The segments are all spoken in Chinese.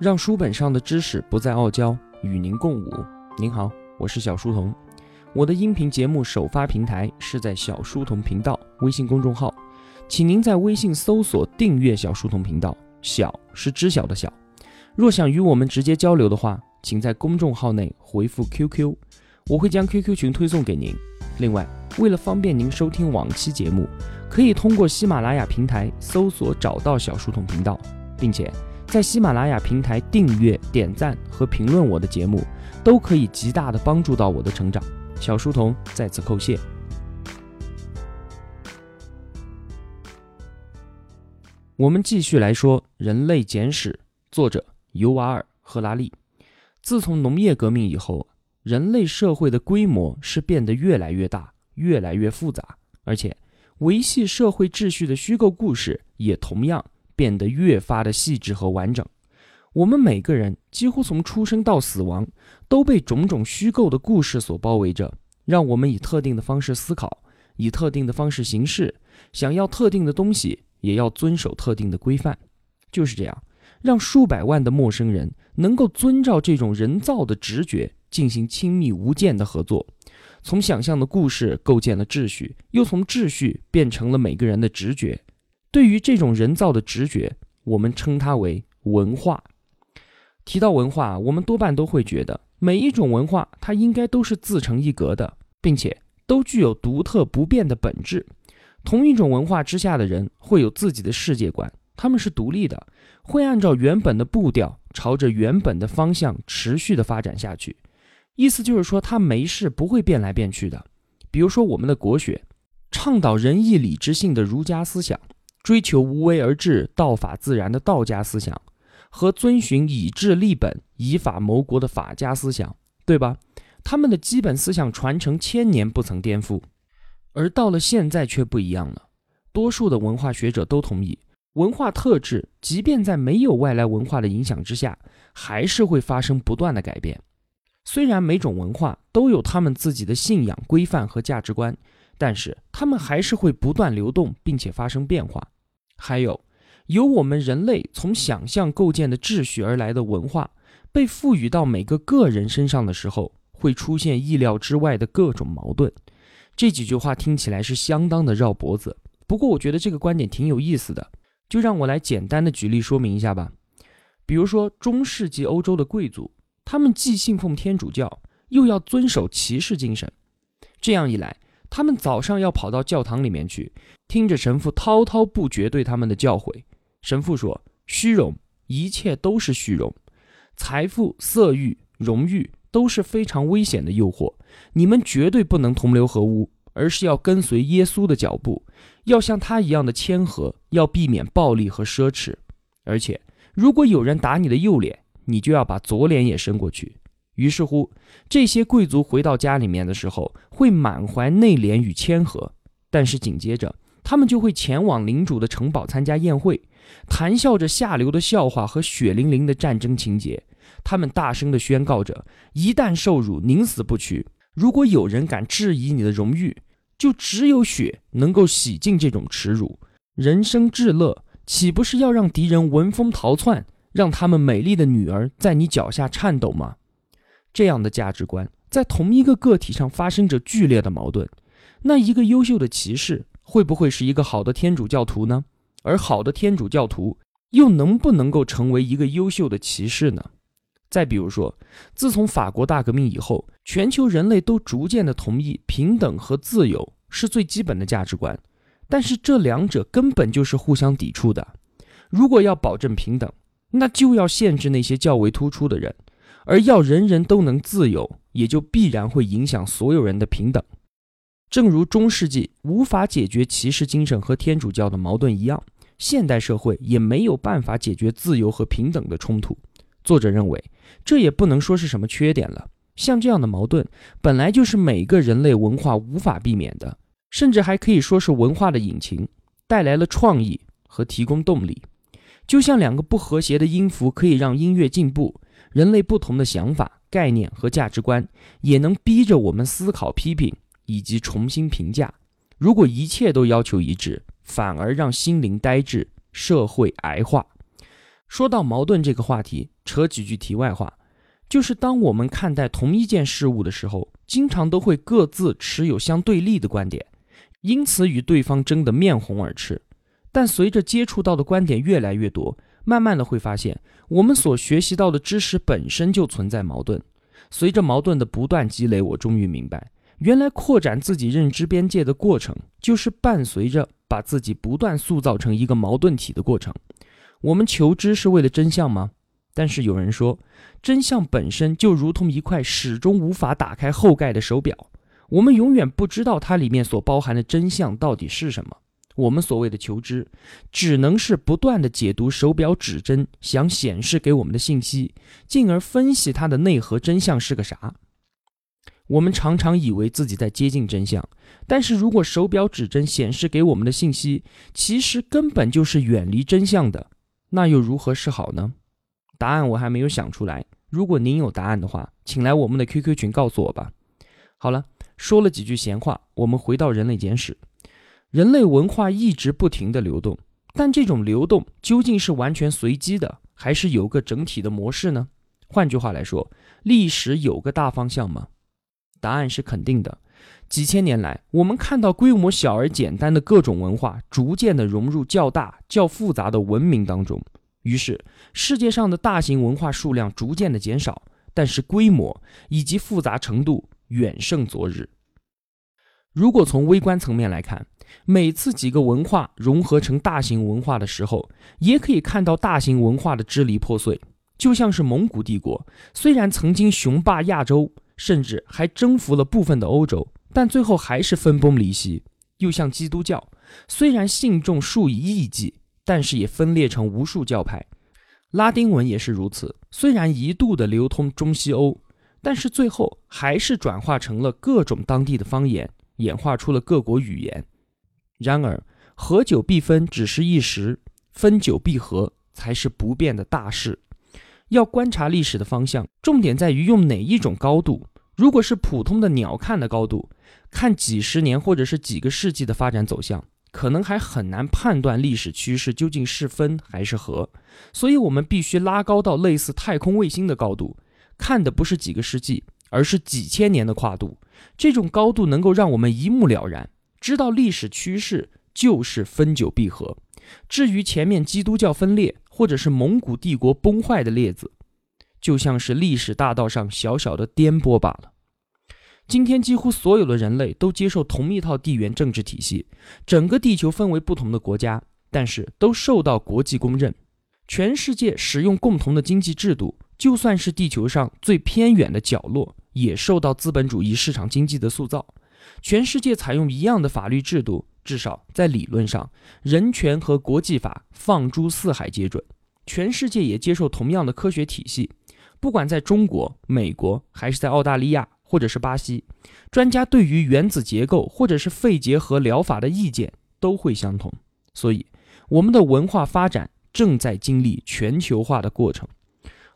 让书本上的知识不再傲娇，与您共舞。您好，我是小书童。我的音频节目首发平台是在小书童频道微信公众号，请您在微信搜索订阅小书童频道。小是知晓的小。若想与我们直接交流的话，请在公众号内回复 QQ，我会将 QQ 群推送给您。另外，为了方便您收听往期节目，可以通过喜马拉雅平台搜索找到小书童频道，并且。在喜马拉雅平台订阅、点赞和评论我的节目，都可以极大的帮助到我的成长。小书童在此叩谢。我们继续来说《人类简史》，作者尤瓦尔·赫拉利。自从农业革命以后，人类社会的规模是变得越来越大、越来越复杂，而且维系社会秩序的虚构故事也同样。变得越发的细致和完整。我们每个人几乎从出生到死亡，都被种种虚构的故事所包围着，让我们以特定的方式思考，以特定的方式行事，想要特定的东西，也要遵守特定的规范。就是这样，让数百万的陌生人能够遵照这种人造的直觉进行亲密无间的合作，从想象的故事构建了秩序，又从秩序变成了每个人的直觉。对于这种人造的直觉，我们称它为文化。提到文化，我们多半都会觉得每一种文化它应该都是自成一格的，并且都具有独特不变的本质。同一种文化之下的人会有自己的世界观，他们是独立的，会按照原本的步调，朝着原本的方向持续的发展下去。意思就是说，他没事不会变来变去的。比如说，我们的国学倡导仁义礼智信的儒家思想。追求无为而治、道法自然的道家思想，和遵循以治立本、以法谋国的法家思想，对吧？他们的基本思想传承千年不曾颠覆，而到了现在却不一样了。多数的文化学者都同意，文化特质即便在没有外来文化的影响之下，还是会发生不断的改变。虽然每种文化都有他们自己的信仰规范和价值观，但是他们还是会不断流动，并且发生变化。还有，由我们人类从想象构建的秩序而来的文化，被赋予到每个个人身上的时候，会出现意料之外的各种矛盾。这几句话听起来是相当的绕脖子，不过我觉得这个观点挺有意思的，就让我来简单的举例说明一下吧。比如说中世纪欧洲的贵族，他们既信奉天主教，又要遵守骑士精神，这样一来。他们早上要跑到教堂里面去，听着神父滔滔不绝对他们的教诲。神父说：“虚荣，一切都是虚荣；财富、色欲、荣誉都是非常危险的诱惑。你们绝对不能同流合污，而是要跟随耶稣的脚步，要像他一样的谦和，要避免暴力和奢侈。而且，如果有人打你的右脸，你就要把左脸也伸过去。”于是乎，这些贵族回到家里面的时候，会满怀内敛与谦和，但是紧接着，他们就会前往领主的城堡参加宴会，谈笑着下流的笑话和血淋淋的战争情节。他们大声地宣告着：一旦受辱，宁死不屈。如果有人敢质疑你的荣誉，就只有血能够洗净这种耻辱。人生至乐，岂不是要让敌人闻风逃窜，让他们美丽的女儿在你脚下颤抖吗？这样的价值观在同一个个体上发生着剧烈的矛盾。那一个优秀的骑士会不会是一个好的天主教徒呢？而好的天主教徒又能不能够成为一个优秀的骑士呢？再比如说，自从法国大革命以后，全球人类都逐渐的同意平等和自由是最基本的价值观，但是这两者根本就是互相抵触的。如果要保证平等，那就要限制那些较为突出的人。而要人人都能自由，也就必然会影响所有人的平等。正如中世纪无法解决骑士精神和天主教的矛盾一样，现代社会也没有办法解决自由和平等的冲突。作者认为，这也不能说是什么缺点了。像这样的矛盾，本来就是每个人类文化无法避免的，甚至还可以说是文化的引擎，带来了创意和提供动力。就像两个不和谐的音符可以让音乐进步。人类不同的想法、概念和价值观，也能逼着我们思考、批评以及重新评价。如果一切都要求一致，反而让心灵呆滞，社会癌化。说到矛盾这个话题，扯几句题外话，就是当我们看待同一件事物的时候，经常都会各自持有相对立的观点，因此与对方争得面红耳赤。但随着接触到的观点越来越多，慢慢的会发现，我们所学习到的知识本身就存在矛盾。随着矛盾的不断积累，我终于明白，原来扩展自己认知边界的过程，就是伴随着把自己不断塑造成一个矛盾体的过程。我们求知是为了真相吗？但是有人说，真相本身就如同一块始终无法打开后盖的手表，我们永远不知道它里面所包含的真相到底是什么。我们所谓的求知，只能是不断的解读手表指针想显示给我们的信息，进而分析它的内核真相是个啥。我们常常以为自己在接近真相，但是如果手表指针显示给我们的信息，其实根本就是远离真相的，那又如何是好呢？答案我还没有想出来。如果您有答案的话，请来我们的 QQ 群告诉我吧。好了，说了几句闲话，我们回到人类简史。人类文化一直不停的流动，但这种流动究竟是完全随机的，还是有个整体的模式呢？换句话来说，历史有个大方向吗？答案是肯定的。几千年来，我们看到规模小而简单的各种文化逐渐的融入较大、较复杂的文明当中，于是世界上的大型文化数量逐渐的减少，但是规模以及复杂程度远胜昨日。如果从微观层面来看，每次几个文化融合成大型文化的时候，也可以看到大型文化的支离破碎。就像是蒙古帝国，虽然曾经雄霸亚洲，甚至还征服了部分的欧洲，但最后还是分崩离析。又像基督教，虽然信众数以亿计，但是也分裂成无数教派。拉丁文也是如此，虽然一度的流通中西欧，但是最后还是转化成了各种当地的方言，演化出了各国语言。然而，合久必分只是一时，分久必合才是不变的大事。要观察历史的方向，重点在于用哪一种高度。如果是普通的鸟瞰的高度，看几十年或者是几个世纪的发展走向，可能还很难判断历史趋势究竟是分还是合。所以，我们必须拉高到类似太空卫星的高度，看的不是几个世纪，而是几千年的跨度。这种高度能够让我们一目了然。知道历史趋势就是分久必合，至于前面基督教分裂或者是蒙古帝国崩坏的例子，就像是历史大道上小小的颠簸罢了。今天几乎所有的人类都接受同一套地缘政治体系，整个地球分为不同的国家，但是都受到国际公认。全世界使用共同的经济制度，就算是地球上最偏远的角落，也受到资本主义市场经济的塑造。全世界采用一样的法律制度，至少在理论上，人权和国际法放诸四海皆准。全世界也接受同样的科学体系，不管在中国、美国，还是在澳大利亚或者是巴西，专家对于原子结构或者是肺结核疗法的意见都会相同。所以，我们的文化发展正在经历全球化的过程。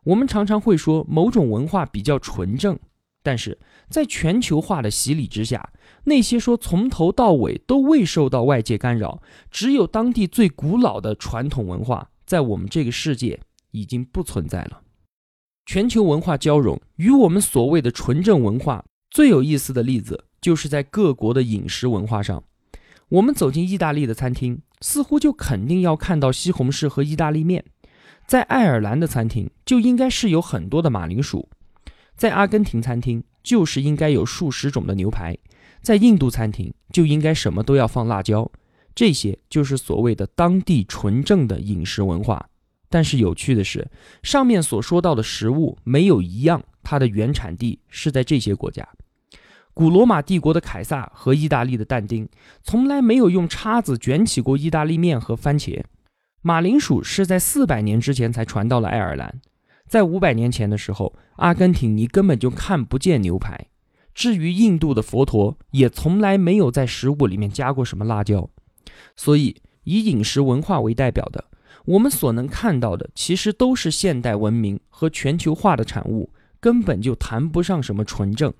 我们常常会说某种文化比较纯正。但是在全球化的洗礼之下，那些说从头到尾都未受到外界干扰，只有当地最古老的传统文化，在我们这个世界已经不存在了。全球文化交融与我们所谓的纯正文化最有意思的例子，就是在各国的饮食文化上。我们走进意大利的餐厅，似乎就肯定要看到西红柿和意大利面；在爱尔兰的餐厅，就应该是有很多的马铃薯。在阿根廷餐厅就是应该有数十种的牛排，在印度餐厅就应该什么都要放辣椒，这些就是所谓的当地纯正的饮食文化。但是有趣的是，上面所说到的食物没有一样，它的原产地是在这些国家。古罗马帝国的凯撒和意大利的但丁从来没有用叉子卷起过意大利面和番茄，马铃薯是在四百年之前才传到了爱尔兰。在五百年前的时候，阿根廷你根本就看不见牛排。至于印度的佛陀，也从来没有在食物里面加过什么辣椒。所以，以饮食文化为代表的，我们所能看到的，其实都是现代文明和全球化的产物，根本就谈不上什么纯正。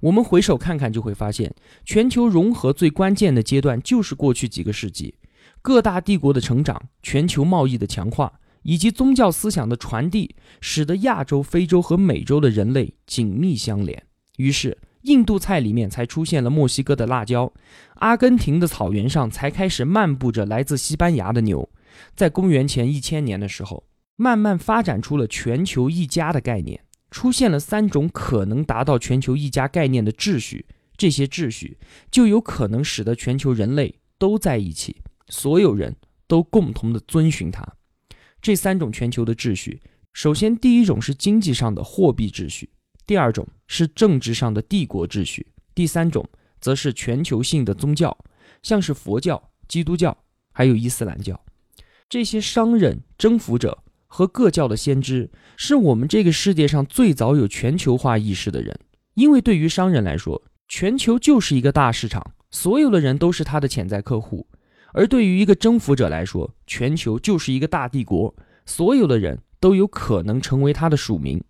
我们回首看看，就会发现，全球融合最关键的阶段，就是过去几个世纪，各大帝国的成长，全球贸易的强化。以及宗教思想的传递，使得亚洲、非洲和美洲的人类紧密相连。于是，印度菜里面才出现了墨西哥的辣椒，阿根廷的草原上才开始漫步着来自西班牙的牛。在公元前一千年的时候，慢慢发展出了全球一家的概念，出现了三种可能达到全球一家概念的秩序。这些秩序就有可能使得全球人类都在一起，所有人都共同的遵循它。这三种全球的秩序，首先第一种是经济上的货币秩序，第二种是政治上的帝国秩序，第三种则是全球性的宗教，像是佛教、基督教还有伊斯兰教。这些商人、征服者和各教的先知，是我们这个世界上最早有全球化意识的人，因为对于商人来说，全球就是一个大市场，所有的人都是他的潜在客户；而对于一个征服者来说，全球就是一个大帝国，所有的人都有可能成为他的属民；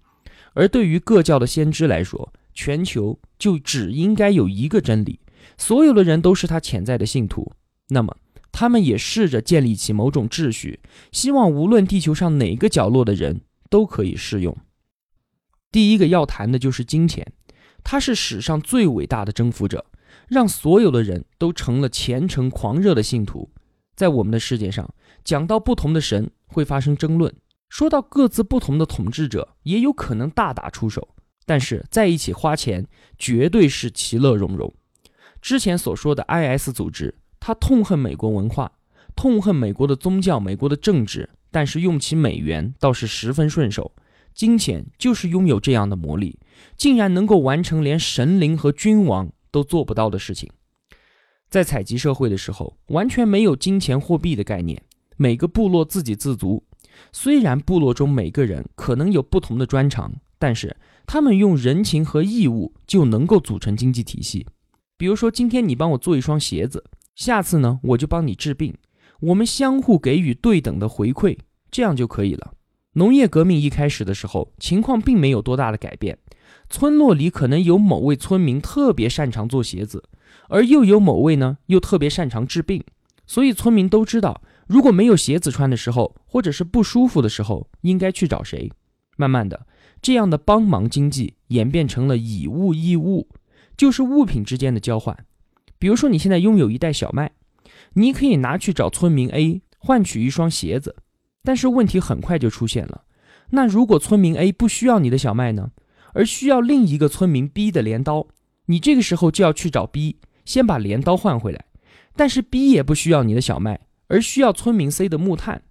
而对于各教的先知来说，全球就只应该有一个真理，所有的人都是他潜在的信徒。那么，他们也试着建立起某种秩序，希望无论地球上哪个角落的人都可以适用。第一个要谈的就是金钱。他是史上最伟大的征服者，让所有的人都成了虔诚狂热的信徒。在我们的世界上，讲到不同的神会发生争论，说到各自不同的统治者也有可能大打出手，但是在一起花钱绝对是其乐融融。之前所说的 IS 组织，他痛恨美国文化，痛恨美国的宗教、美国的政治，但是用起美元倒是十分顺手。金钱就是拥有这样的魔力，竟然能够完成连神灵和君王都做不到的事情。在采集社会的时候，完全没有金钱货币的概念，每个部落自给自足。虽然部落中每个人可能有不同的专长，但是他们用人情和义务就能够组成经济体系。比如说，今天你帮我做一双鞋子，下次呢我就帮你治病，我们相互给予对等的回馈，这样就可以了。农业革命一开始的时候，情况并没有多大的改变。村落里可能有某位村民特别擅长做鞋子，而又有某位呢又特别擅长治病，所以村民都知道，如果没有鞋子穿的时候，或者是不舒服的时候，应该去找谁。慢慢的，这样的帮忙经济演变成了以物易物，就是物品之间的交换。比如说，你现在拥有一袋小麦，你可以拿去找村民 A 换取一双鞋子。但是问题很快就出现了，那如果村民 A 不需要你的小麦呢，而需要另一个村民 B 的镰刀，你这个时候就要去找 B，先把镰刀换回来。但是 B 也不需要你的小麦，而需要村民 C 的木炭，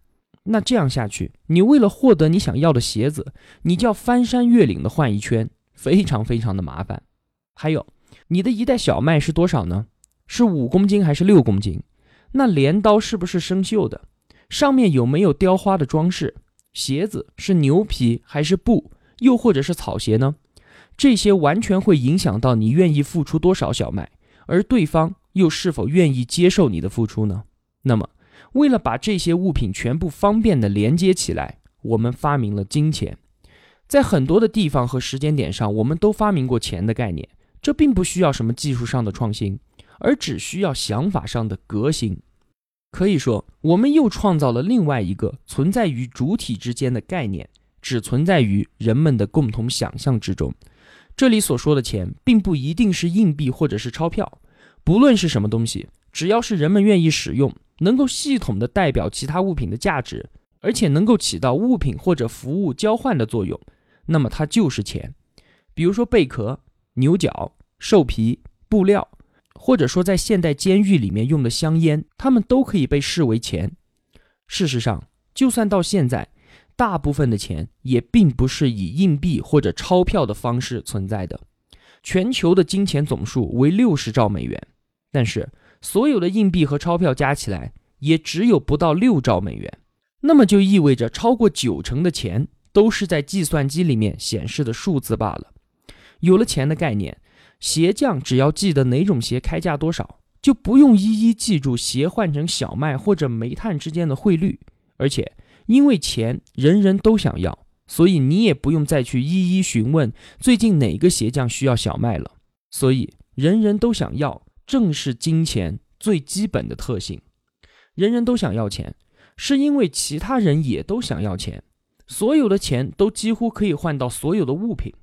那这样下去，你为了获得你想要的鞋子，你就要翻山越岭的换一圈，非常非常的麻烦。还有，你的一袋小麦是多少呢？是五公斤还是六公斤？那镰刀是不是生锈的？上面有没有雕花的装饰？鞋子是牛皮还是布，又或者是草鞋呢？这些完全会影响到你愿意付出多少小麦，而对方又是否愿意接受你的付出呢？那么，为了把这些物品全部方便的连接起来，我们发明了金钱。在很多的地方和时间点上，我们都发明过钱的概念。这并不需要什么技术上的创新，而只需要想法上的革新。可以说，我们又创造了另外一个存在于主体之间的概念，只存在于人们的共同想象之中。这里所说的钱，并不一定是硬币或者是钞票，不论是什么东西，只要是人们愿意使用，能够系统的代表其他物品的价值，而且能够起到物品或者服务交换的作用，那么它就是钱。比如说贝壳、牛角、兽皮、布料。或者说，在现代监狱里面用的香烟，它们都可以被视为钱。事实上，就算到现在，大部分的钱也并不是以硬币或者钞票的方式存在的。全球的金钱总数为六十兆美元，但是所有的硬币和钞票加起来也只有不到六兆美元。那么就意味着，超过九成的钱都是在计算机里面显示的数字罢了。有了钱的概念。鞋匠只要记得哪种鞋开价多少，就不用一一记住鞋换成小麦或者煤炭之间的汇率。而且，因为钱人人都想要，所以你也不用再去一一询问最近哪个鞋匠需要小麦了。所以，人人都想要，正是金钱最基本的特性。人人都想要钱，是因为其他人也都想要钱，所有的钱都几乎可以换到所有的物品。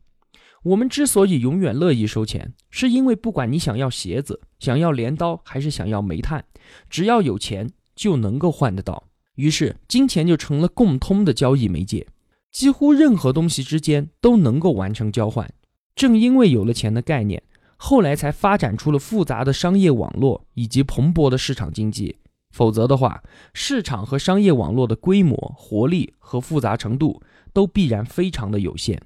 我们之所以永远乐意收钱，是因为不管你想要鞋子、想要镰刀，还是想要煤炭，只要有钱就能够换得到。于是，金钱就成了共通的交易媒介，几乎任何东西之间都能够完成交换。正因为有了钱的概念，后来才发展出了复杂的商业网络以及蓬勃的市场经济。否则的话，市场和商业网络的规模、活力和复杂程度都必然非常的有限。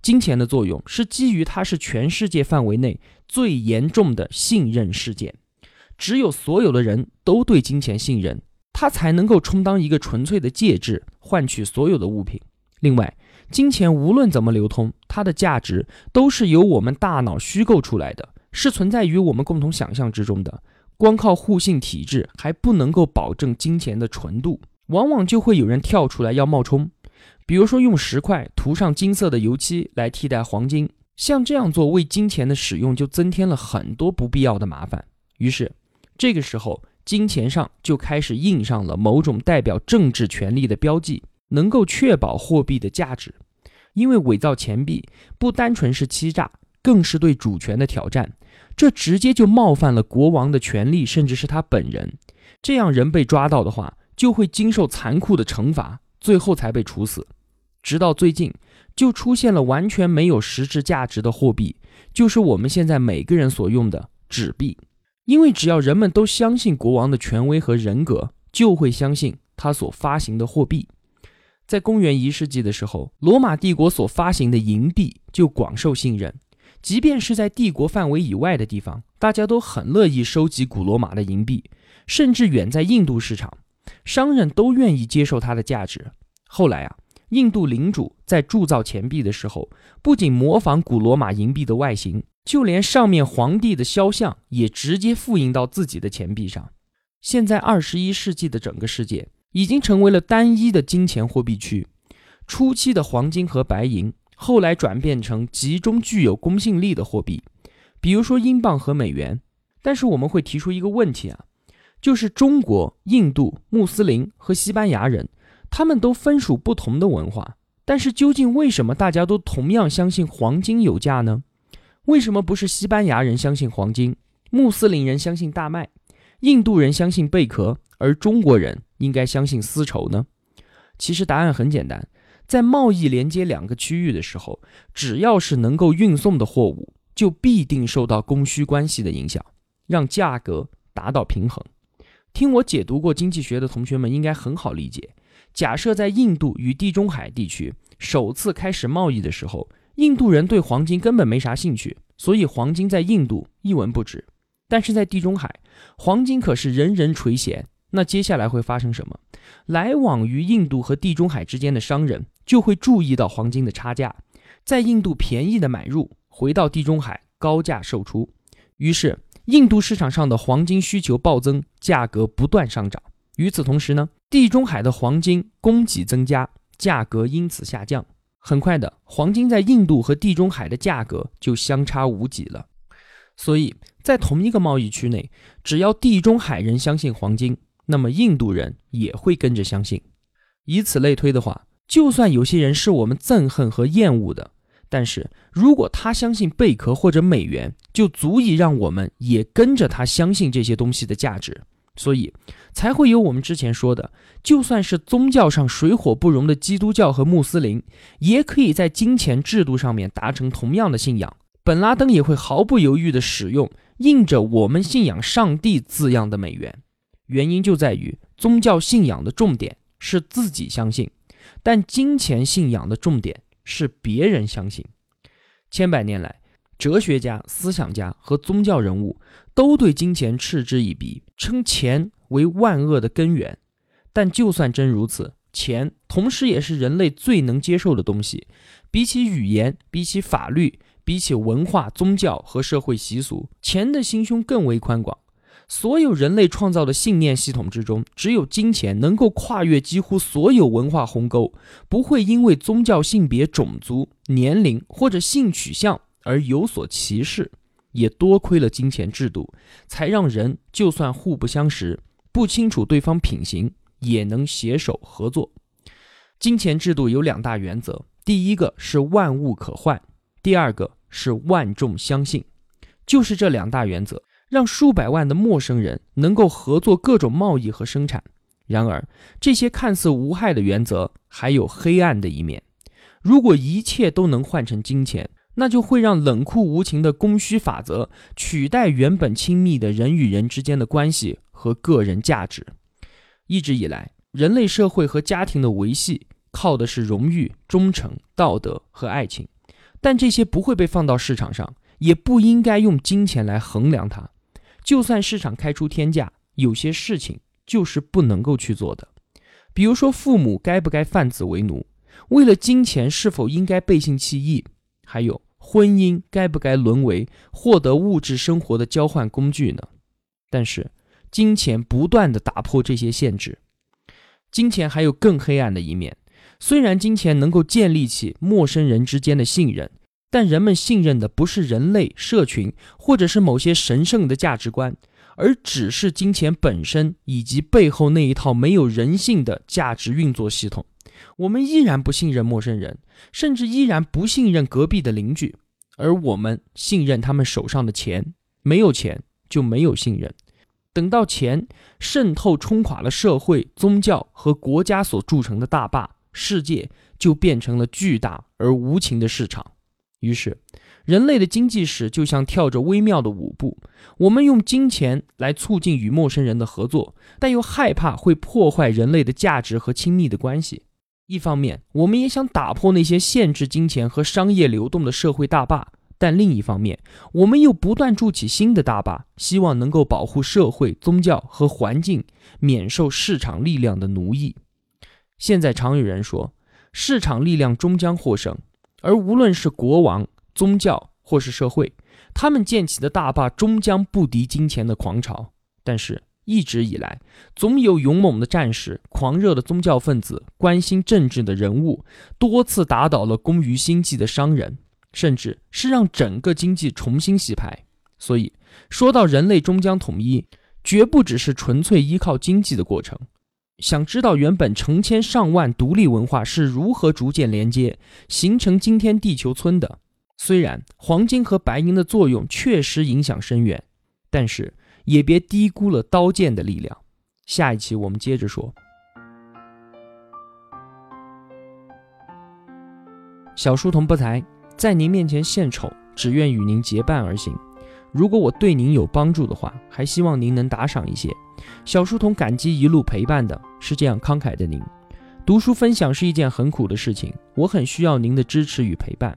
金钱的作用是基于它是全世界范围内最严重的信任事件，只有所有的人都对金钱信任，它才能够充当一个纯粹的介质，换取所有的物品。另外，金钱无论怎么流通，它的价值都是由我们大脑虚构出来的，是存在于我们共同想象之中的。光靠互信体制还不能够保证金钱的纯度，往往就会有人跳出来要冒充。比如说，用石块涂上金色的油漆来替代黄金，像这样做为金钱的使用就增添了很多不必要的麻烦。于是，这个时候金钱上就开始印上了某种代表政治权力的标记，能够确保货币的价值。因为伪造钱币不单纯是欺诈，更是对主权的挑战，这直接就冒犯了国王的权利，甚至是他本人。这样人被抓到的话，就会经受残酷的惩罚，最后才被处死。直到最近，就出现了完全没有实质价值的货币，就是我们现在每个人所用的纸币。因为只要人们都相信国王的权威和人格，就会相信他所发行的货币。在公元一世纪的时候，罗马帝国所发行的银币就广受信任，即便是在帝国范围以外的地方，大家都很乐意收集古罗马的银币，甚至远在印度市场，商人都愿意接受它的价值。后来啊。印度领主在铸造钱币的时候，不仅模仿古罗马银币的外形，就连上面皇帝的肖像也直接复印到自己的钱币上。现在二十一世纪的整个世界已经成为了单一的金钱货币区。初期的黄金和白银，后来转变成集中具有公信力的货币，比如说英镑和美元。但是我们会提出一个问题啊，就是中国、印度、穆斯林和西班牙人。他们都分属不同的文化，但是究竟为什么大家都同样相信黄金有价呢？为什么不是西班牙人相信黄金，穆斯林人相信大麦，印度人相信贝壳，而中国人应该相信丝绸呢？其实答案很简单，在贸易连接两个区域的时候，只要是能够运送的货物，就必定受到供需关系的影响，让价格达到平衡。听我解读过经济学的同学们应该很好理解。假设在印度与地中海地区首次开始贸易的时候，印度人对黄金根本没啥兴趣，所以黄金在印度一文不值。但是在地中海，黄金可是人人垂涎。那接下来会发生什么？来往于印度和地中海之间的商人就会注意到黄金的差价，在印度便宜的买入，回到地中海高价售出。于是，印度市场上的黄金需求暴增，价格不断上涨。与此同时呢，地中海的黄金供给增加，价格因此下降。很快的，黄金在印度和地中海的价格就相差无几了。所以在同一个贸易区内，只要地中海人相信黄金，那么印度人也会跟着相信。以此类推的话，就算有些人是我们憎恨和厌恶的，但是如果他相信贝壳或者美元，就足以让我们也跟着他相信这些东西的价值。所以，才会有我们之前说的，就算是宗教上水火不容的基督教和穆斯林，也可以在金钱制度上面达成同样的信仰。本拉登也会毫不犹豫地使用印着“我们信仰上帝”字样的美元，原因就在于宗教信仰的重点是自己相信，但金钱信仰的重点是别人相信。千百年来。哲学家、思想家和宗教人物都对金钱嗤之以鼻，称钱为万恶的根源。但就算真如此，钱同时也是人类最能接受的东西。比起语言，比起法律，比起文化、宗教和社会习俗，钱的心胸更为宽广。所有人类创造的信念系统之中，只有金钱能够跨越几乎所有文化鸿沟，不会因为宗教、性别、种族、年龄或者性取向。而有所歧视，也多亏了金钱制度，才让人就算互不相识、不清楚对方品行，也能携手合作。金钱制度有两大原则，第一个是万物可换，第二个是万众相信。就是这两大原则，让数百万的陌生人能够合作各种贸易和生产。然而，这些看似无害的原则还有黑暗的一面。如果一切都能换成金钱，那就会让冷酷无情的供需法则取代原本亲密的人与人之间的关系和个人价值。一直以来，人类社会和家庭的维系靠的是荣誉、忠诚、道德和爱情，但这些不会被放到市场上，也不应该用金钱来衡量它。就算市场开出天价，有些事情就是不能够去做的。比如说，父母该不该贩子为奴？为了金钱，是否应该背信弃义？还有，婚姻该不该沦为获得物质生活的交换工具呢？但是。金钱不断的打破这些限制，金钱还有更黑暗的一面。虽然金钱能够建立起陌生人之间的信任，但人们信任的不是人类社群，或者是某些神圣的价值观，而只是金钱本身以及背后那一套没有人性的价值运作系统。我们依然不信任陌生人，甚至依然不信任隔壁的邻居，而我们信任他们手上的钱。没有钱就没有信任。等到钱渗透冲垮了社会、宗教和国家所铸成的大坝，世界就变成了巨大而无情的市场。于是，人类的经济史就像跳着微妙的舞步。我们用金钱来促进与陌生人的合作，但又害怕会破坏人类的价值和亲密的关系。一方面，我们也想打破那些限制金钱和商业流动的社会大坝。但另一方面，我们又不断筑起新的大坝，希望能够保护社会、宗教和环境免受市场力量的奴役。现在常有人说，市场力量终将获胜，而无论是国王、宗教或是社会，他们建起的大坝终将不敌金钱的狂潮。但是，一直以来，总有勇猛的战士、狂热的宗教分子、关心政治的人物，多次打倒了工于心计的商人。甚至是让整个经济重新洗牌。所以说到人类终将统一，绝不只是纯粹依靠经济的过程。想知道原本成千上万独立文化是如何逐渐连接，形成今天地球村的？虽然黄金和白银的作用确实影响深远，但是也别低估了刀剑的力量。下一期我们接着说。小书童不才。在您面前献丑，只愿与您结伴而行。如果我对您有帮助的话，还希望您能打赏一些。小书童感激一路陪伴的是这样慷慨的您。读书分享是一件很苦的事情，我很需要您的支持与陪伴，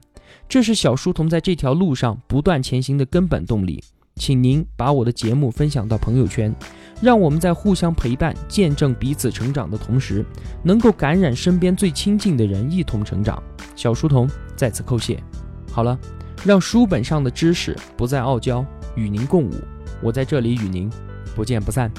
这是小书童在这条路上不断前行的根本动力。请您把我的节目分享到朋友圈，让我们在互相陪伴、见证彼此成长的同时，能够感染身边最亲近的人一同成长。小书童在此叩谢。好了，让书本上的知识不再傲娇，与您共舞。我在这里与您不见不散。